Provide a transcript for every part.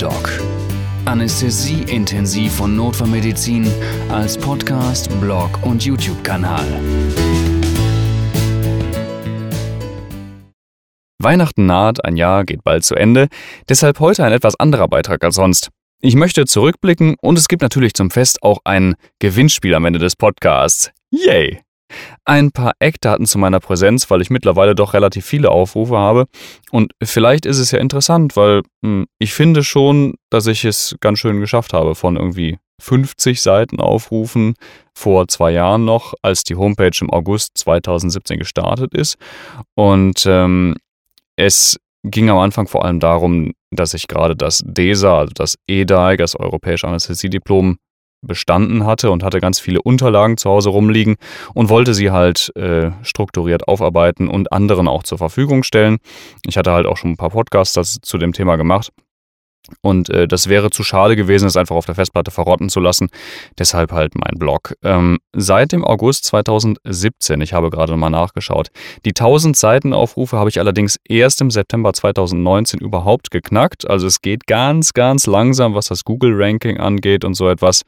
Doc. Anästhesie intensiv und Notfallmedizin als Podcast, Blog und YouTube-Kanal. Weihnachten naht, ein Jahr geht bald zu Ende, deshalb heute ein etwas anderer Beitrag als sonst. Ich möchte zurückblicken und es gibt natürlich zum Fest auch ein Gewinnspiel am Ende des Podcasts. Yay! Ein paar Eckdaten zu meiner Präsenz, weil ich mittlerweile doch relativ viele Aufrufe habe. Und vielleicht ist es ja interessant, weil hm, ich finde schon, dass ich es ganz schön geschafft habe von irgendwie 50 Seiten Aufrufen vor zwei Jahren noch, als die Homepage im August 2017 gestartet ist. Und ähm, es ging am Anfang vor allem darum, dass ich gerade das DESA, also das EDAI, das Europäische Anästhesiediplom, bestanden hatte und hatte ganz viele Unterlagen zu Hause rumliegen und wollte sie halt äh, strukturiert aufarbeiten und anderen auch zur Verfügung stellen. Ich hatte halt auch schon ein paar Podcasts zu dem Thema gemacht und äh, das wäre zu schade gewesen, es einfach auf der Festplatte verrotten zu lassen. Deshalb halt mein Blog. Ähm, seit dem August 2017, ich habe gerade mal nachgeschaut, die 1000 Seitenaufrufe habe ich allerdings erst im September 2019 überhaupt geknackt. Also es geht ganz, ganz langsam, was das Google-Ranking angeht und so etwas.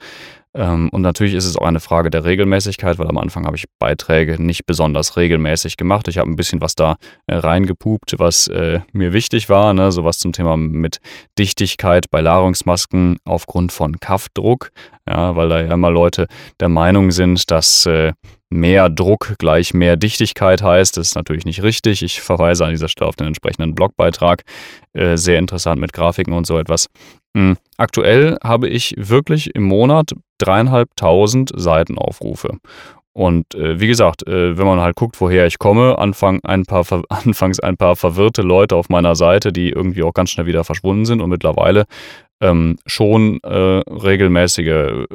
Ähm, und natürlich ist es auch eine Frage der Regelmäßigkeit, weil am Anfang habe ich Beiträge nicht besonders regelmäßig gemacht. Ich habe ein bisschen was da äh, reingepupt, was äh, mir wichtig war, ne? sowas zum Thema mit Dichtigkeit bei Nahrungsmasken aufgrund von Kaffdruck, ja, weil da ja immer Leute der Meinung sind, dass äh, mehr Druck gleich mehr Dichtigkeit heißt. Das ist natürlich nicht richtig. Ich verweise an dieser Stelle auf den entsprechenden Blogbeitrag. Sehr interessant mit Grafiken und so etwas. Mhm. Aktuell habe ich wirklich im Monat dreieinhalbtausend Seitenaufrufe. Und äh, wie gesagt, äh, wenn man halt guckt, woher ich komme, Anfang ein paar, anfangs ein paar verwirrte Leute auf meiner Seite, die irgendwie auch ganz schnell wieder verschwunden sind und mittlerweile ähm, schon äh, regelmäßige äh,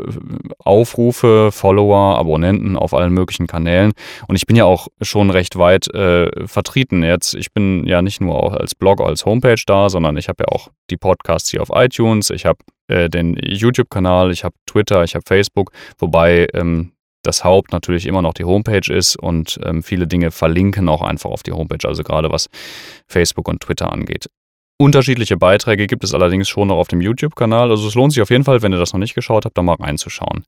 Aufrufe, Follower, Abonnenten auf allen möglichen Kanälen. Und ich bin ja auch schon recht weit äh, vertreten jetzt. Ich bin ja nicht nur auch als Blog, als Homepage da, sondern ich habe ja auch die Podcasts hier auf iTunes, ich habe äh, den YouTube-Kanal, ich habe Twitter, ich habe Facebook, wobei ähm, das Haupt natürlich immer noch die Homepage ist und ähm, viele Dinge verlinken auch einfach auf die Homepage, also gerade was Facebook und Twitter angeht. Unterschiedliche Beiträge gibt es allerdings schon noch auf dem YouTube-Kanal. Also es lohnt sich auf jeden Fall, wenn ihr das noch nicht geschaut habt, da mal reinzuschauen.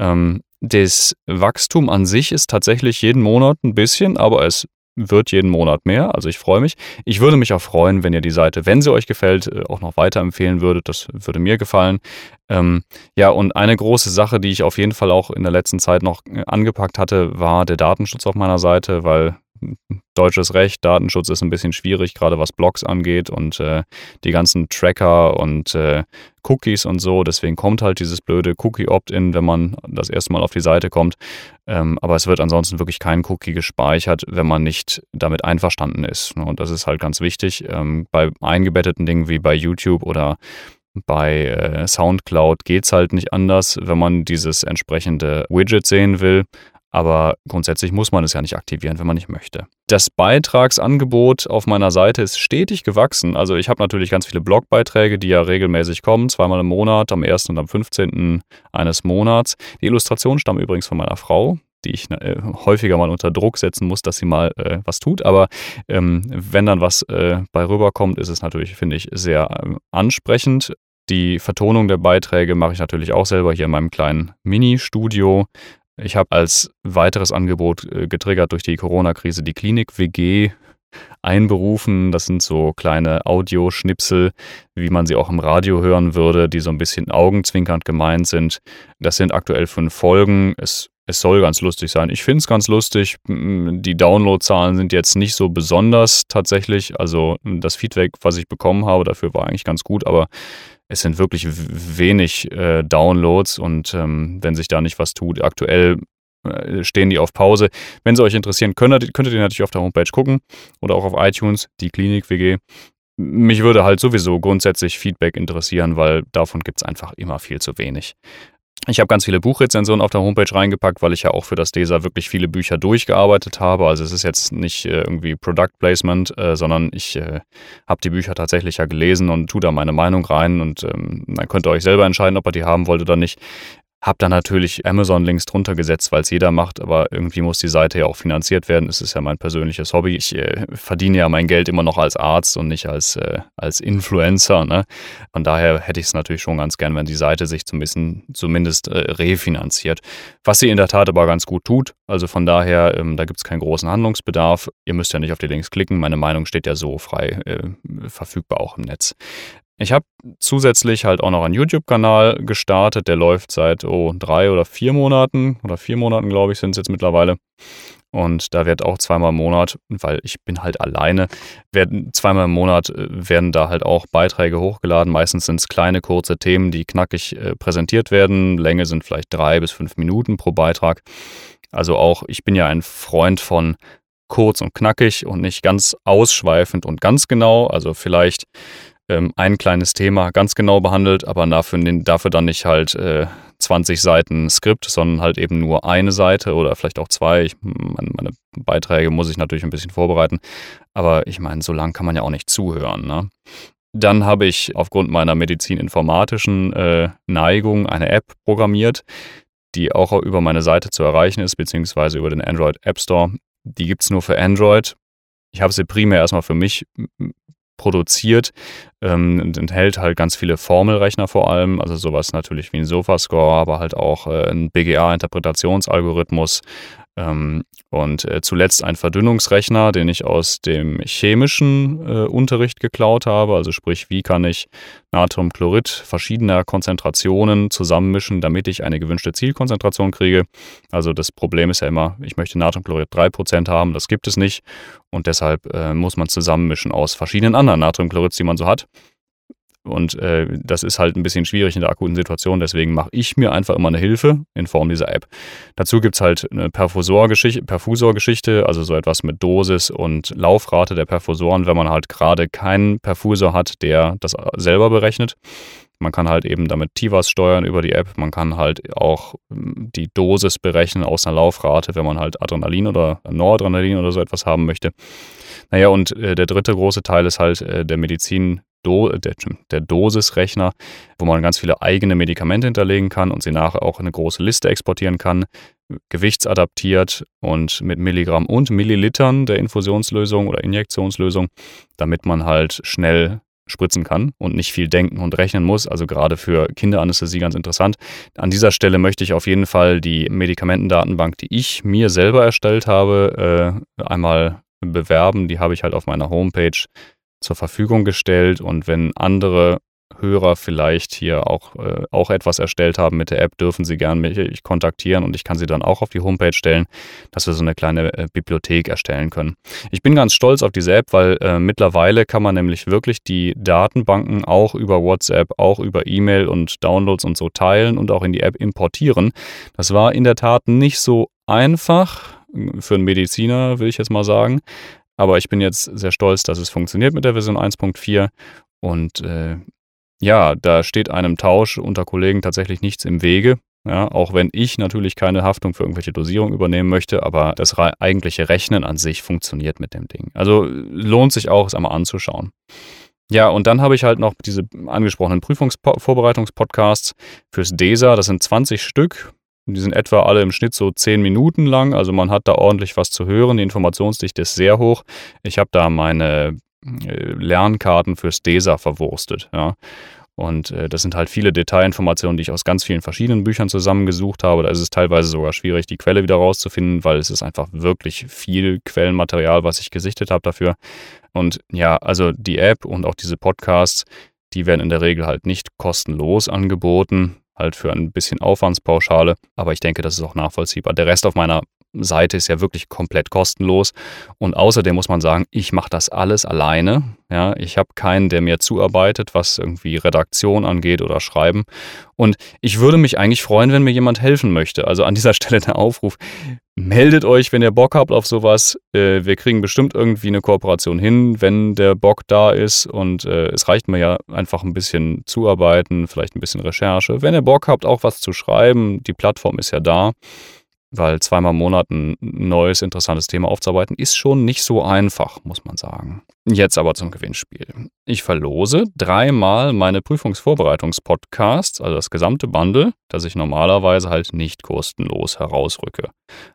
Ähm, das Wachstum an sich ist tatsächlich jeden Monat ein bisschen, aber es wird jeden Monat mehr. Also ich freue mich. Ich würde mich auch freuen, wenn ihr die Seite, wenn sie euch gefällt, äh, auch noch weiterempfehlen würdet. Das würde mir gefallen. Ähm, ja, und eine große Sache, die ich auf jeden Fall auch in der letzten Zeit noch äh, angepackt hatte, war der Datenschutz auf meiner Seite, weil deutsches Recht, Datenschutz ist ein bisschen schwierig, gerade was Blogs angeht und äh, die ganzen Tracker und äh, Cookies und so. Deswegen kommt halt dieses blöde Cookie-Opt-in, wenn man das erste Mal auf die Seite kommt. Ähm, aber es wird ansonsten wirklich kein Cookie gespeichert, wenn man nicht damit einverstanden ist. Und das ist halt ganz wichtig. Ähm, bei eingebetteten Dingen wie bei YouTube oder bei äh, SoundCloud geht es halt nicht anders, wenn man dieses entsprechende Widget sehen will. Aber grundsätzlich muss man es ja nicht aktivieren, wenn man nicht möchte. Das Beitragsangebot auf meiner Seite ist stetig gewachsen. Also ich habe natürlich ganz viele Blogbeiträge, die ja regelmäßig kommen, zweimal im Monat, am 1. und am 15. eines Monats. Die Illustrationen stammen übrigens von meiner Frau, die ich äh, häufiger mal unter Druck setzen muss, dass sie mal äh, was tut. Aber ähm, wenn dann was äh, bei rüberkommt, ist es natürlich, finde ich, sehr äh, ansprechend. Die Vertonung der Beiträge mache ich natürlich auch selber hier in meinem kleinen Mini-Studio. Ich habe als weiteres Angebot äh, getriggert durch die Corona-Krise die Klinik-WG einberufen. Das sind so kleine Audioschnipsel, wie man sie auch im Radio hören würde, die so ein bisschen augenzwinkernd gemeint sind. Das sind aktuell fünf Folgen. Es, es soll ganz lustig sein. Ich finde es ganz lustig. Die Downloadzahlen sind jetzt nicht so besonders tatsächlich. Also das Feedback, was ich bekommen habe, dafür war eigentlich ganz gut, aber es sind wirklich wenig äh, Downloads und ähm, wenn sich da nicht was tut, aktuell äh, stehen die auf Pause. Wenn sie euch interessieren, könnt, könntet ihr natürlich auf der Homepage gucken oder auch auf iTunes, die Klinik WG. Mich würde halt sowieso grundsätzlich Feedback interessieren, weil davon gibt es einfach immer viel zu wenig. Ich habe ganz viele Buchrezensionen auf der Homepage reingepackt, weil ich ja auch für das DESA wirklich viele Bücher durchgearbeitet habe. Also es ist jetzt nicht äh, irgendwie Product Placement, äh, sondern ich äh, habe die Bücher tatsächlich ja gelesen und tue da meine Meinung rein und ähm, dann könnt ihr euch selber entscheiden, ob ihr die haben wollt oder nicht. Hab da natürlich Amazon-Links drunter gesetzt, weil es jeder macht, aber irgendwie muss die Seite ja auch finanziert werden. Es ist ja mein persönliches Hobby. Ich äh, verdiene ja mein Geld immer noch als Arzt und nicht als, äh, als Influencer. Ne? Von daher hätte ich es natürlich schon ganz gern, wenn die Seite sich zumindest, zumindest äh, refinanziert. Was sie in der Tat aber ganz gut tut. Also von daher, ähm, da gibt es keinen großen Handlungsbedarf. Ihr müsst ja nicht auf die Links klicken. Meine Meinung steht ja so frei äh, verfügbar auch im Netz. Ich habe zusätzlich halt auch noch einen YouTube-Kanal gestartet, der läuft seit oh, drei oder vier Monaten oder vier Monaten, glaube ich, sind es jetzt mittlerweile. Und da wird auch zweimal im Monat, weil ich bin halt alleine, werden zweimal im Monat äh, werden da halt auch Beiträge hochgeladen. Meistens sind es kleine, kurze Themen, die knackig äh, präsentiert werden. Länge sind vielleicht drei bis fünf Minuten pro Beitrag. Also auch, ich bin ja ein Freund von kurz und knackig und nicht ganz ausschweifend und ganz genau. Also vielleicht ähm, ein kleines Thema ganz genau behandelt, aber dafür, dafür dann nicht halt äh, 20 Seiten Skript, sondern halt eben nur eine Seite oder vielleicht auch zwei. Ich, meine, meine, Beiträge muss ich natürlich ein bisschen vorbereiten, aber ich meine, so lang kann man ja auch nicht zuhören. Ne? Dann habe ich aufgrund meiner medizininformatischen äh, Neigung eine App programmiert, die auch über meine Seite zu erreichen ist, beziehungsweise über den Android App Store. Die gibt es nur für Android. Ich habe sie primär erstmal für mich produziert ähm, und enthält halt ganz viele Formelrechner vor allem, also sowas natürlich wie ein Sofascore, aber halt auch äh, ein BGA-Interpretationsalgorithmus, und äh, zuletzt ein Verdünnungsrechner, den ich aus dem chemischen äh, Unterricht geklaut habe. Also sprich, wie kann ich Natriumchlorid verschiedener Konzentrationen zusammenmischen, damit ich eine gewünschte Zielkonzentration kriege. Also das Problem ist ja immer, ich möchte Natriumchlorid 3% haben, das gibt es nicht. Und deshalb äh, muss man zusammenmischen aus verschiedenen anderen Natriumchlorids, die man so hat. Und äh, das ist halt ein bisschen schwierig in der akuten Situation. Deswegen mache ich mir einfach immer eine Hilfe in Form dieser App. Dazu gibt es halt eine Perfusorgeschichte, Perfusorgeschichte, also so etwas mit Dosis und Laufrate der Perfusoren, wenn man halt gerade keinen Perfusor hat, der das selber berechnet. Man kann halt eben damit TIVAS steuern über die App. Man kann halt auch hm, die Dosis berechnen aus einer Laufrate, wenn man halt Adrenalin oder Noradrenalin oder so etwas haben möchte. Naja, und äh, der dritte große Teil ist halt äh, der Medizin, Do der, der Dosisrechner, wo man ganz viele eigene Medikamente hinterlegen kann und sie nachher auch in eine große Liste exportieren kann, gewichtsadaptiert und mit Milligramm und Millilitern der Infusionslösung oder Injektionslösung, damit man halt schnell spritzen kann und nicht viel denken und rechnen muss. Also gerade für Kinderanästhesie ganz interessant. An dieser Stelle möchte ich auf jeden Fall die Medikamentendatenbank, die ich mir selber erstellt habe, äh, einmal bewerben. Die habe ich halt auf meiner Homepage zur Verfügung gestellt und wenn andere Hörer vielleicht hier auch, äh, auch etwas erstellt haben mit der App, dürfen sie gerne mich kontaktieren und ich kann sie dann auch auf die Homepage stellen, dass wir so eine kleine äh, Bibliothek erstellen können. Ich bin ganz stolz auf diese App, weil äh, mittlerweile kann man nämlich wirklich die Datenbanken auch über WhatsApp, auch über E-Mail und Downloads und so teilen und auch in die App importieren. Das war in der Tat nicht so einfach für einen Mediziner, will ich jetzt mal sagen. Aber ich bin jetzt sehr stolz, dass es funktioniert mit der Version 1.4 und äh, ja, da steht einem Tausch unter Kollegen tatsächlich nichts im Wege. Ja, auch wenn ich natürlich keine Haftung für irgendwelche Dosierung übernehmen möchte, aber das eigentliche Rechnen an sich funktioniert mit dem Ding. Also lohnt sich auch, es einmal anzuschauen. Ja, und dann habe ich halt noch diese angesprochenen Prüfungsvorbereitungspodcasts fürs DESA. Das sind 20 Stück. Die sind etwa alle im Schnitt so zehn Minuten lang, also man hat da ordentlich was zu hören. Die Informationsdichte ist sehr hoch. Ich habe da meine Lernkarten fürs DESA verwurstet. Ja. Und äh, das sind halt viele Detailinformationen, die ich aus ganz vielen verschiedenen Büchern zusammengesucht habe. Da ist es teilweise sogar schwierig, die Quelle wieder rauszufinden, weil es ist einfach wirklich viel Quellenmaterial, was ich gesichtet habe dafür. Und ja, also die App und auch diese Podcasts, die werden in der Regel halt nicht kostenlos angeboten halt für ein bisschen Aufwandspauschale. Aber ich denke, das ist auch nachvollziehbar. Der Rest auf meiner Seite ist ja wirklich komplett kostenlos. Und außerdem muss man sagen, ich mache das alles alleine. Ja, ich habe keinen, der mir zuarbeitet, was irgendwie Redaktion angeht oder Schreiben. Und ich würde mich eigentlich freuen, wenn mir jemand helfen möchte. Also an dieser Stelle der Aufruf. Meldet euch, wenn ihr Bock habt auf sowas. Äh, wir kriegen bestimmt irgendwie eine Kooperation hin, wenn der Bock da ist. Und äh, es reicht mir ja einfach ein bisschen zuarbeiten, vielleicht ein bisschen Recherche. Wenn ihr Bock habt, auch was zu schreiben, die Plattform ist ja da weil zweimal im Monat ein neues, interessantes Thema aufzuarbeiten, ist schon nicht so einfach, muss man sagen. Jetzt aber zum Gewinnspiel. Ich verlose dreimal meine Prüfungsvorbereitungspodcasts, also das gesamte Bundle, das ich normalerweise halt nicht kostenlos herausrücke.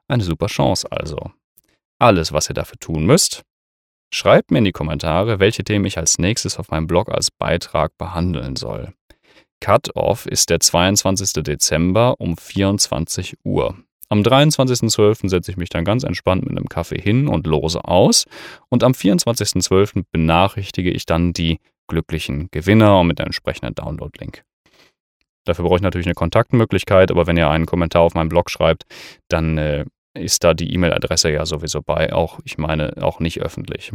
Eine super Chance also. Alles, was ihr dafür tun müsst, schreibt mir in die Kommentare, welche Themen ich als nächstes auf meinem Blog als Beitrag behandeln soll. Cut-off ist der 22. Dezember um 24 Uhr. Am 23.12. setze ich mich dann ganz entspannt mit einem Kaffee hin und lose aus. Und am 24.12. benachrichtige ich dann die glücklichen Gewinner und mit einem entsprechenden Download-Link. Dafür brauche ich natürlich eine Kontaktmöglichkeit, aber wenn ihr einen Kommentar auf meinem Blog schreibt, dann äh, ist da die E-Mail-Adresse ja sowieso bei. Auch, ich meine, auch nicht öffentlich.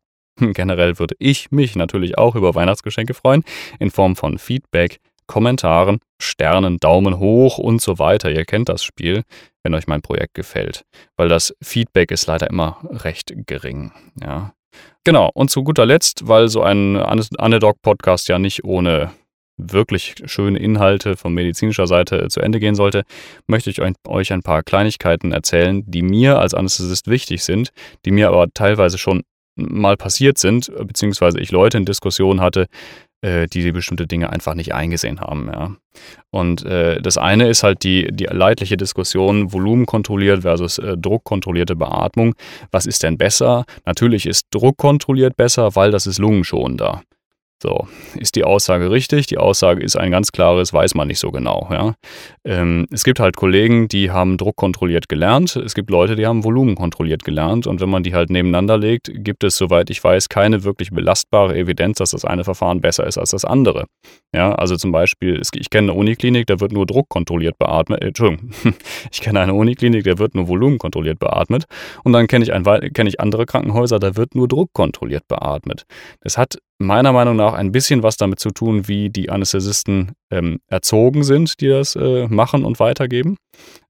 Generell würde ich mich natürlich auch über Weihnachtsgeschenke freuen, in Form von Feedback, Kommentaren, Sternen, Daumen hoch und so weiter. Ihr kennt das Spiel, wenn euch mein Projekt gefällt, weil das Feedback ist leider immer recht gering. Ja. Genau, und zu guter Letzt, weil so ein Anedog-Podcast ja nicht ohne wirklich schöne Inhalte von medizinischer Seite zu Ende gehen sollte, möchte ich euch ein paar Kleinigkeiten erzählen, die mir als Anästhesist wichtig sind, die mir aber teilweise schon mal passiert sind, beziehungsweise ich Leute in Diskussionen hatte, äh, die bestimmte Dinge einfach nicht eingesehen haben. Ja. Und äh, das eine ist halt die, die leidliche Diskussion, volumenkontrolliert versus äh, druckkontrollierte Beatmung. Was ist denn besser? Natürlich ist druckkontrolliert besser, weil das ist lungenschonender. So, ist die Aussage richtig? Die Aussage ist ein ganz klares, weiß man nicht so genau. Ja? Ähm, es gibt halt Kollegen, die haben Druck kontrolliert gelernt. Es gibt Leute, die haben Volumen kontrolliert gelernt. Und wenn man die halt nebeneinander legt, gibt es, soweit ich weiß, keine wirklich belastbare Evidenz, dass das eine Verfahren besser ist als das andere. Ja, also zum Beispiel, ich kenne eine Uniklinik, da wird nur Druck kontrolliert beatmet. Äh, Entschuldigung, ich kenne eine Uniklinik, da wird nur Volumen kontrolliert beatmet. Und dann kenne ich, kenn ich andere Krankenhäuser, da wird nur Druck kontrolliert beatmet. Das hat meiner Meinung nach ein bisschen was damit zu tun, wie die Anästhesisten ähm, erzogen sind, die das äh, machen und weitergeben.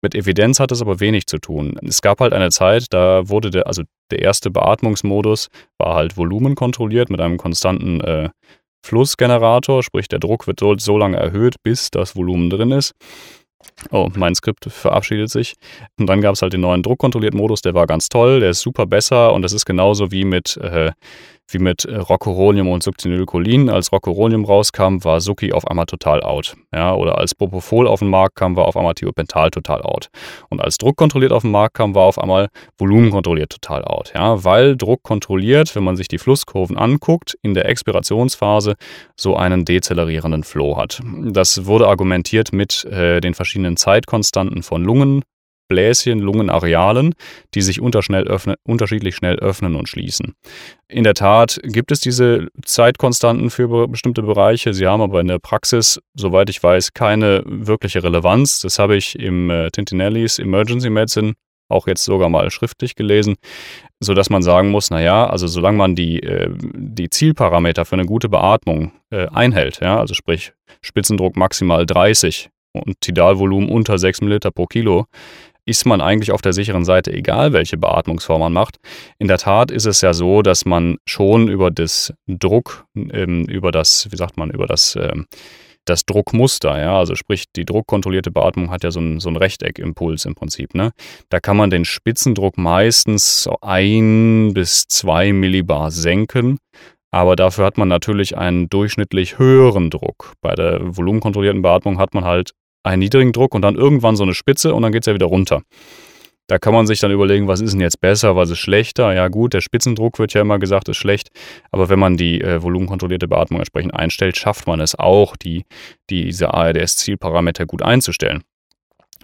Mit Evidenz hat es aber wenig zu tun. Es gab halt eine Zeit, da wurde der, also der erste Beatmungsmodus war halt Volumen kontrolliert mit einem konstanten äh, Flussgenerator, sprich der Druck wird so, so lange erhöht, bis das Volumen drin ist. Oh, mein Skript verabschiedet sich. Und dann gab es halt den neuen druckkontrollierten Modus, der war ganz toll, der ist super besser und das ist genauso wie mit äh, wie mit äh, Rocuronium und Succinylcholin. Als Rocuronium rauskam, war Suki auf einmal total out. Ja, oder als Propofol auf den Markt kam, war auf einmal Thiopental total out. Und als Druck kontrolliert auf den Markt kam, war auf einmal Volumen kontrolliert total out. Ja, weil Druck kontrolliert, wenn man sich die Flusskurven anguckt, in der Expirationsphase so einen dezelerierenden Flow hat. Das wurde argumentiert mit äh, den verschiedenen Zeitkonstanten von Lungen, Bläschen, Lungenarealen, die sich öffnen, unterschiedlich schnell öffnen und schließen. In der Tat gibt es diese Zeitkonstanten für bestimmte Bereiche. Sie haben aber in der Praxis, soweit ich weiß, keine wirkliche Relevanz. Das habe ich im äh, Tintinellis Emergency Medicine auch jetzt sogar mal schriftlich gelesen, sodass man sagen muss, naja, also solange man die, äh, die Zielparameter für eine gute Beatmung äh, einhält, ja, also sprich Spitzendruck maximal 30 und Tidalvolumen unter 6 ml pro Kilo, ist man eigentlich auf der sicheren Seite, egal welche Beatmungsform man macht. In der Tat ist es ja so, dass man schon über das Druck, ähm, über das, wie sagt man, über das, ähm, das Druckmuster, ja, also sprich, die druckkontrollierte Beatmung hat ja so ein, so Rechteckimpuls im Prinzip, ne? Da kann man den Spitzendruck meistens so ein bis zwei Millibar senken. Aber dafür hat man natürlich einen durchschnittlich höheren Druck. Bei der volumenkontrollierten Beatmung hat man halt einen niedrigen Druck und dann irgendwann so eine Spitze und dann geht es ja wieder runter. Da kann man sich dann überlegen, was ist denn jetzt besser, was ist schlechter. Ja gut, der Spitzendruck wird ja immer gesagt, ist schlecht. Aber wenn man die äh, volumenkontrollierte Beatmung entsprechend einstellt, schafft man es auch, die, diese ARDS-Zielparameter gut einzustellen.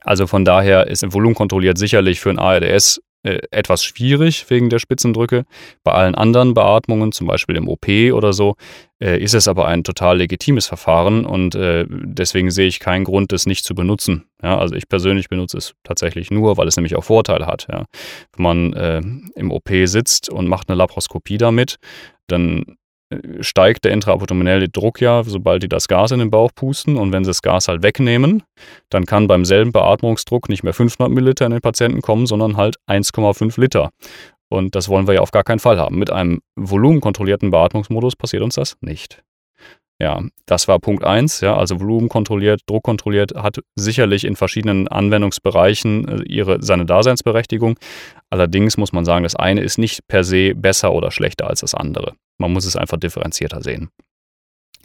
Also von daher ist volumenkontrolliert sicherlich für ein ARDS äh, etwas schwierig wegen der Spitzendrücke. Bei allen anderen Beatmungen, zum Beispiel im OP oder so, äh, ist es aber ein total legitimes Verfahren und äh, deswegen sehe ich keinen Grund, das nicht zu benutzen. Ja, also ich persönlich benutze es tatsächlich nur, weil es nämlich auch Vorteile hat. Ja. Wenn man äh, im OP sitzt und macht eine Laparoskopie damit, dann steigt der intraabdominelle Druck ja, sobald die das Gas in den Bauch pusten. Und wenn sie das Gas halt wegnehmen, dann kann beim selben Beatmungsdruck nicht mehr 500 Milliliter in den Patienten kommen, sondern halt 1,5 Liter. Und das wollen wir ja auf gar keinen Fall haben. Mit einem volumenkontrollierten Beatmungsmodus passiert uns das nicht. Ja, das war Punkt 1, ja, also Volumen kontrolliert, Druck kontrolliert, hat sicherlich in verschiedenen Anwendungsbereichen äh, ihre, seine Daseinsberechtigung. Allerdings muss man sagen, das eine ist nicht per se besser oder schlechter als das andere. Man muss es einfach differenzierter sehen.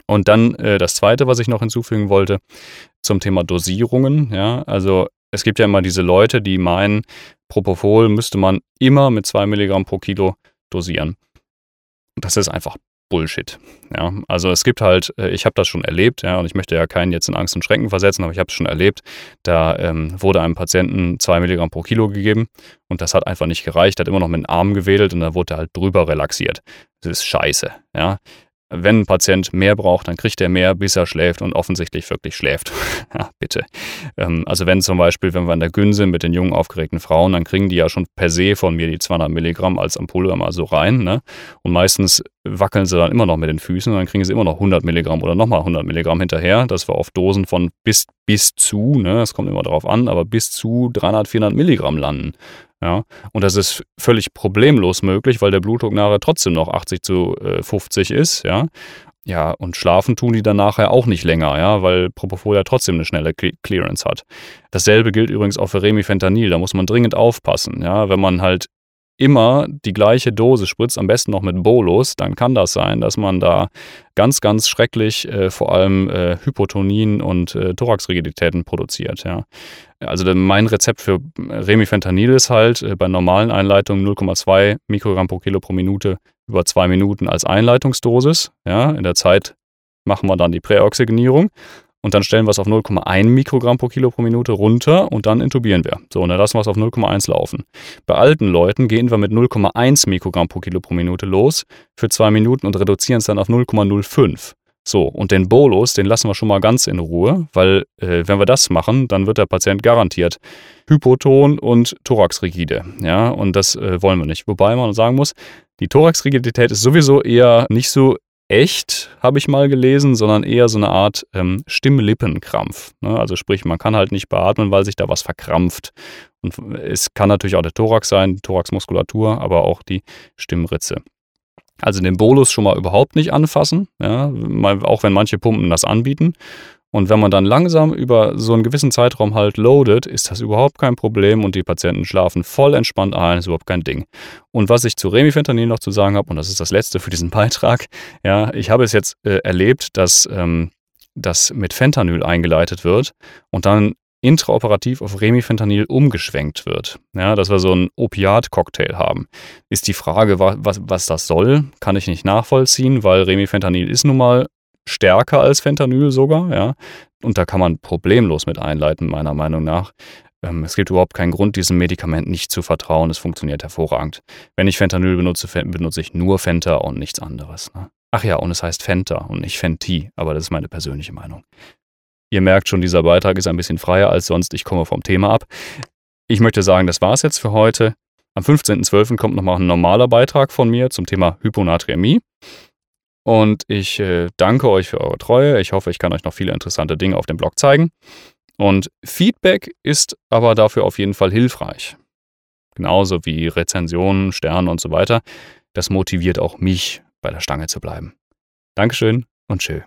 Und dann äh, das zweite, was ich noch hinzufügen wollte, zum Thema Dosierungen. Ja, also es gibt ja immer diese Leute, die meinen, Propofol müsste man immer mit 2 Milligramm pro Kilo dosieren. Das ist einfach Bullshit. Ja, also es gibt halt, äh, ich habe das schon erlebt, ja, und ich möchte ja keinen jetzt in Angst und Schrecken versetzen, aber ich habe es schon erlebt. Da ähm, wurde einem Patienten 2 Milligramm pro Kilo gegeben und das hat einfach nicht gereicht, hat immer noch mit den Armen gewedelt und dann wurde er halt drüber relaxiert. Das ist scheiße, ja. Wenn ein Patient mehr braucht, dann kriegt er mehr, bis er schläft und offensichtlich wirklich schläft. ja, bitte. Ähm, also wenn zum Beispiel, wenn wir an der Gün sind mit den jungen, aufgeregten Frauen, dann kriegen die ja schon per se von mir die 200 Milligramm als Ampulle mal so rein. Ne? Und meistens wackeln sie dann immer noch mit den Füßen und dann kriegen sie immer noch 100 Milligramm oder nochmal 100 Milligramm hinterher. Das war auf Dosen von bis, bis zu, ne, das kommt immer darauf an, aber bis zu 300, 400 Milligramm landen. Ja, und das ist völlig problemlos möglich, weil der Blutdruck nachher trotzdem noch 80 zu äh, 50 ist, ja. Ja, und schlafen tun die dann nachher auch nicht länger, ja, weil Propofol ja trotzdem eine schnelle Clearance hat. Dasselbe gilt übrigens auch für Remifentanil, da muss man dringend aufpassen, ja, wenn man halt immer die gleiche Dose spritzt, am besten noch mit Bolus, dann kann das sein, dass man da ganz, ganz schrecklich äh, vor allem äh, Hypotonien und äh, Thoraxrigiditäten produziert. Ja. Also mein Rezept für Remifentanil ist halt äh, bei normalen Einleitungen 0,2 Mikrogramm pro Kilo pro Minute über zwei Minuten als Einleitungsdosis. Ja. In der Zeit machen wir dann die Präoxygenierung und dann stellen wir es auf 0,1 Mikrogramm pro Kilo pro Minute runter und dann intubieren wir. So, und dann lassen wir es auf 0,1 laufen. Bei alten Leuten gehen wir mit 0,1 Mikrogramm pro Kilo pro Minute los für zwei Minuten und reduzieren es dann auf 0,05. So, und den Bolus, den lassen wir schon mal ganz in Ruhe, weil äh, wenn wir das machen, dann wird der Patient garantiert hypoton und thoraxrigide. Ja, und das äh, wollen wir nicht. Wobei man sagen muss, die Thoraxrigidität ist sowieso eher nicht so echt, habe ich mal gelesen, sondern eher so eine Art ähm, Stimmlippenkrampf. Ne? Also sprich, man kann halt nicht beatmen, weil sich da was verkrampft. Und es kann natürlich auch der Thorax sein, die Thoraxmuskulatur, aber auch die Stimmritze. Also den Bolus schon mal überhaupt nicht anfassen, ja? auch wenn manche Pumpen das anbieten. Und wenn man dann langsam über so einen gewissen Zeitraum halt loadet, ist das überhaupt kein Problem und die Patienten schlafen voll entspannt ein, ist überhaupt kein Ding. Und was ich zu Remifentanil noch zu sagen habe, und das ist das letzte für diesen Beitrag, ja, ich habe es jetzt äh, erlebt, dass ähm, das mit Fentanyl eingeleitet wird und dann intraoperativ auf Remifentanil umgeschwenkt wird. Ja, dass wir so einen Opiat-Cocktail haben. Ist die Frage, was, was das soll, kann ich nicht nachvollziehen, weil Remifentanil ist nun mal stärker als Fentanyl sogar, ja. Und da kann man problemlos mit einleiten, meiner Meinung nach. Ähm, es gibt überhaupt keinen Grund, diesem Medikament nicht zu vertrauen. Es funktioniert hervorragend. Wenn ich Fentanyl benutze, benutze ich nur Fenta und nichts anderes. Ne? Ach ja, und es heißt Fenta und nicht Fenti, aber das ist meine persönliche Meinung. Ihr merkt schon, dieser Beitrag ist ein bisschen freier als sonst. Ich komme vom Thema ab. Ich möchte sagen, das war es jetzt für heute. Am 15.12. kommt nochmal ein normaler Beitrag von mir zum Thema Hyponatremie. Und ich äh, danke euch für eure Treue. Ich hoffe, ich kann euch noch viele interessante Dinge auf dem Blog zeigen. Und Feedback ist aber dafür auf jeden Fall hilfreich. Genauso wie Rezensionen, Sterne und so weiter. Das motiviert auch mich, bei der Stange zu bleiben. Dankeschön und tschö.